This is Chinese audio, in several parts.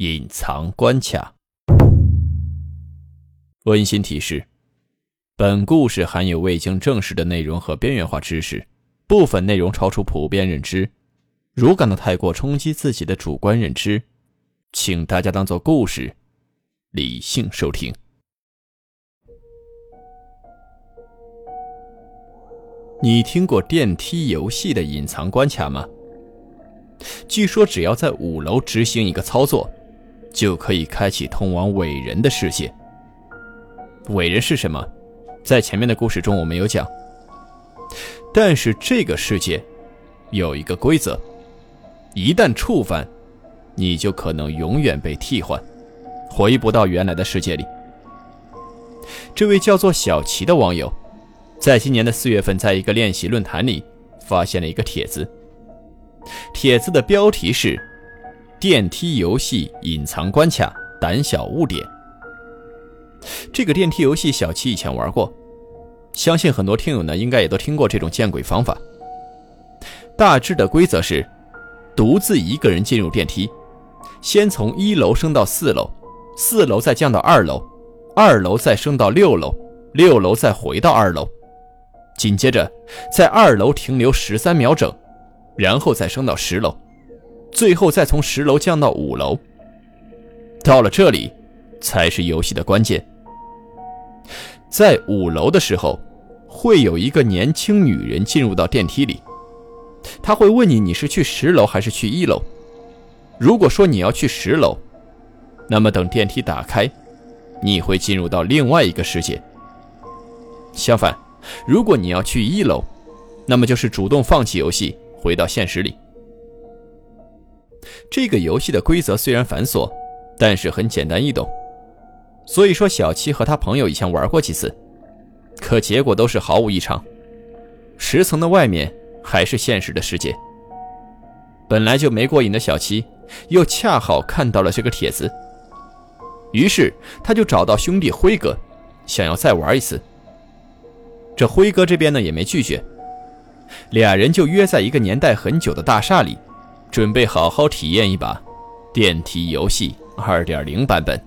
隐藏关卡。温馨提示：本故事含有未经证实的内容和边缘化知识，部分内容超出普遍认知。如感到太过冲击自己的主观认知，请大家当做故事，理性收听。你听过电梯游戏的隐藏关卡吗？据说只要在五楼执行一个操作。就可以开启通往伟人的世界。伟人是什么？在前面的故事中我没有讲。但是这个世界有一个规则：一旦触犯，你就可能永远被替换，回不到原来的世界里。这位叫做小齐的网友，在今年的四月份，在一个练习论坛里发现了一个帖子。帖子的标题是。电梯游戏隐藏关卡，胆小勿点。这个电梯游戏，小七以前玩过，相信很多听友呢应该也都听过这种见鬼方法。大致的规则是：独自一个人进入电梯，先从一楼升到四楼，四楼再降到二楼，二楼再升到六楼，六楼再回到二楼，紧接着在二楼停留十三秒整，然后再升到十楼。最后再从十楼降到五楼，到了这里，才是游戏的关键。在五楼的时候，会有一个年轻女人进入到电梯里，她会问你你是去十楼还是去一楼。如果说你要去十楼，那么等电梯打开，你会进入到另外一个世界。相反，如果你要去一楼，那么就是主动放弃游戏，回到现实里。这个游戏的规则虽然繁琐，但是很简单易懂。所以说，小七和他朋友以前玩过几次，可结果都是毫无异常。十层的外面还是现实的世界。本来就没过瘾的小七，又恰好看到了这个帖子，于是他就找到兄弟辉哥，想要再玩一次。这辉哥这边呢也没拒绝，俩人就约在一个年代很久的大厦里。准备好好体验一把电梯游戏2.0版本。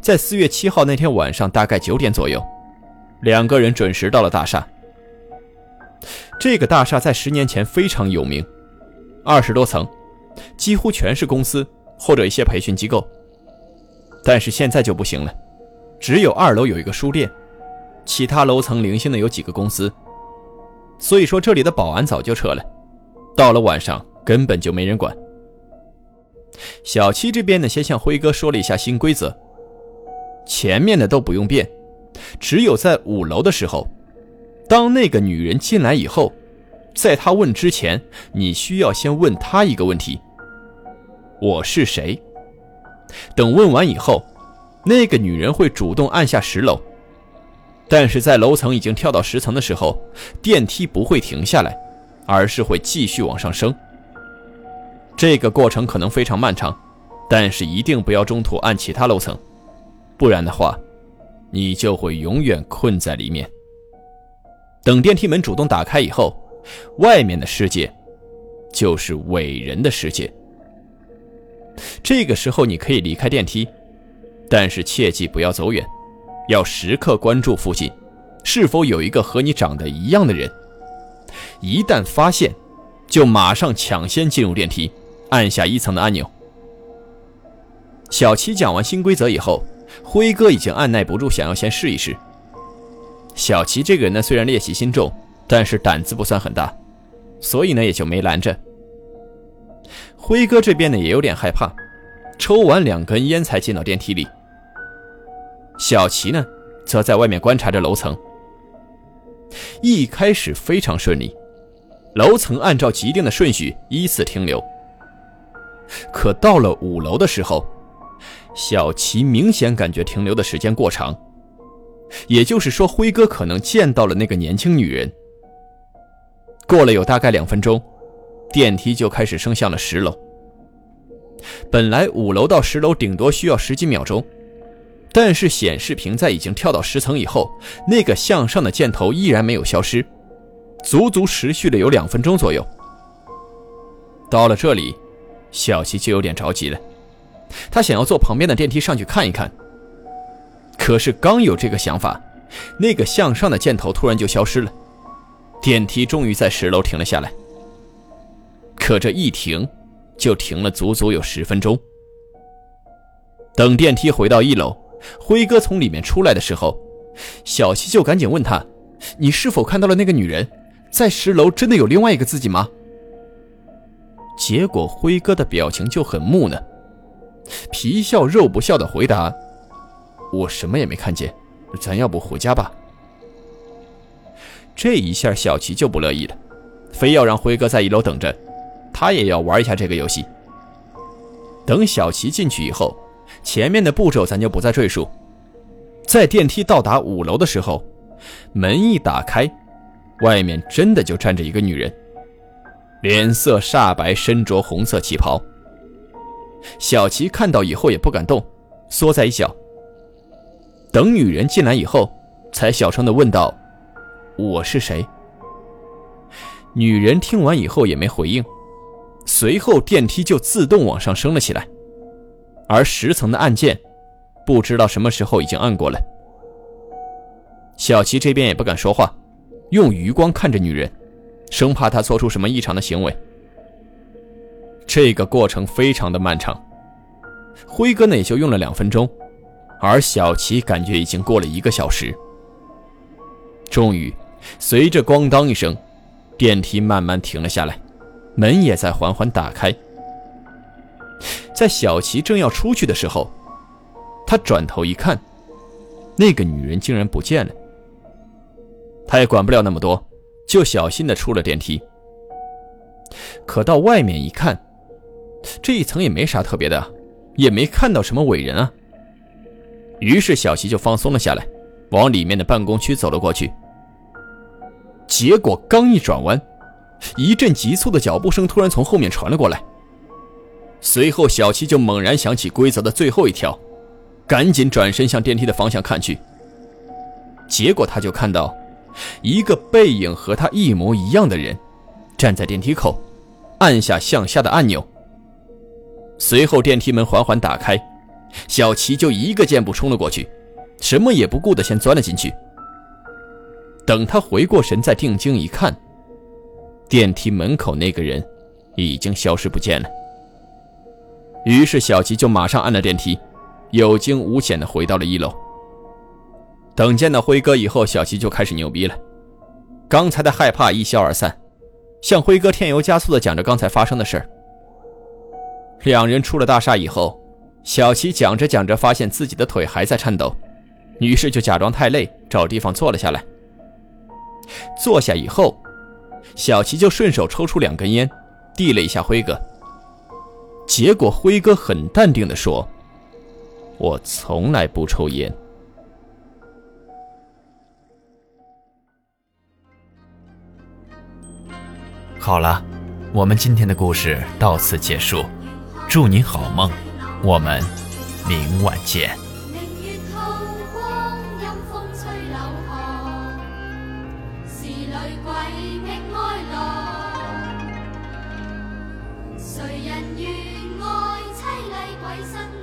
在四月七号那天晚上，大概九点左右，两个人准时到了大厦。这个大厦在十年前非常有名，二十多层，几乎全是公司或者一些培训机构。但是现在就不行了，只有二楼有一个书店，其他楼层零星的有几个公司。所以说，这里的保安早就撤了。到了晚上，根本就没人管。小七这边呢，先向辉哥说了一下新规则，前面的都不用变，只有在五楼的时候，当那个女人进来以后，在她问之前，你需要先问她一个问题：“我是谁？”等问完以后，那个女人会主动按下十楼，但是在楼层已经跳到十层的时候，电梯不会停下来。而是会继续往上升。这个过程可能非常漫长，但是一定不要中途按其他楼层，不然的话，你就会永远困在里面。等电梯门主动打开以后，外面的世界就是伟人的世界。这个时候你可以离开电梯，但是切记不要走远，要时刻关注附近是否有一个和你长得一样的人。一旦发现，就马上抢先进入电梯，按下一层的按钮。小七讲完新规则以后，辉哥已经按耐不住想要先试一试。小齐这个人呢，虽然烈气心重，但是胆子不算很大，所以呢也就没拦着。辉哥这边呢也有点害怕，抽完两根烟才进到电梯里。小齐呢，则在外面观察着楼层。一开始非常顺利，楼层按照既定的顺序依次停留。可到了五楼的时候，小齐明显感觉停留的时间过长，也就是说，辉哥可能见到了那个年轻女人。过了有大概两分钟，电梯就开始升向了十楼。本来五楼到十楼顶多需要十几秒钟，但是显示屏在已经跳到十层以后，那个向上的箭头依然没有消失，足足持续了有两分钟左右。到了这里，小琪就有点着急了，他想要坐旁边的电梯上去看一看。可是刚有这个想法，那个向上的箭头突然就消失了，电梯终于在十楼停了下来。可这一停。就停了足足有十分钟。等电梯回到一楼，辉哥从里面出来的时候，小七就赶紧问他：“你是否看到了那个女人？在十楼真的有另外一个自己吗？”结果辉哥的表情就很木讷，皮笑肉不笑的回答：“我什么也没看见，咱要不回家吧？”这一下小齐就不乐意了，非要让辉哥在一楼等着。他也要玩一下这个游戏。等小齐进去以后，前面的步骤咱就不再赘述。在电梯到达五楼的时候，门一打开，外面真的就站着一个女人，脸色煞白，身着红色旗袍。小齐看到以后也不敢动，缩在一角。等女人进来以后，才小声的问道：“我是谁？”女人听完以后也没回应。随后电梯就自动往上升了起来，而十层的按键，不知道什么时候已经按过了。小齐这边也不敢说话，用余光看着女人，生怕她做出什么异常的行为。这个过程非常的漫长，辉哥呢也就用了两分钟，而小齐感觉已经过了一个小时。终于，随着咣当一声，电梯慢慢停了下来。门也在缓缓打开，在小齐正要出去的时候，他转头一看，那个女人竟然不见了。他也管不了那么多，就小心的出了电梯。可到外面一看，这一层也没啥特别的，也没看到什么伟人啊。于是小齐就放松了下来，往里面的办公区走了过去。结果刚一转弯。一阵急促的脚步声突然从后面传了过来，随后小七就猛然想起规则的最后一条，赶紧转身向电梯的方向看去。结果他就看到一个背影和他一模一样的人站在电梯口，按下向下的按钮。随后电梯门缓缓打开，小齐就一个箭步冲了过去，什么也不顾的先钻了进去。等他回过神再定睛一看。电梯门口那个人已经消失不见了。于是小齐就马上按了电梯，有惊无险的回到了一楼。等见到辉哥以后，小吉就开始牛逼了。刚才的害怕一消而散，向辉哥添油加醋的讲着刚才发生的事。两人出了大厦以后，小齐讲着讲着，发现自己的腿还在颤抖，于是就假装太累，找地方坐了下来。坐下以后。小齐就顺手抽出两根烟，递了一下辉哥。结果辉哥很淡定地说：“我从来不抽烟。”好了，我们今天的故事到此结束，祝你好梦，我们明晚见。谁人愿鬼神？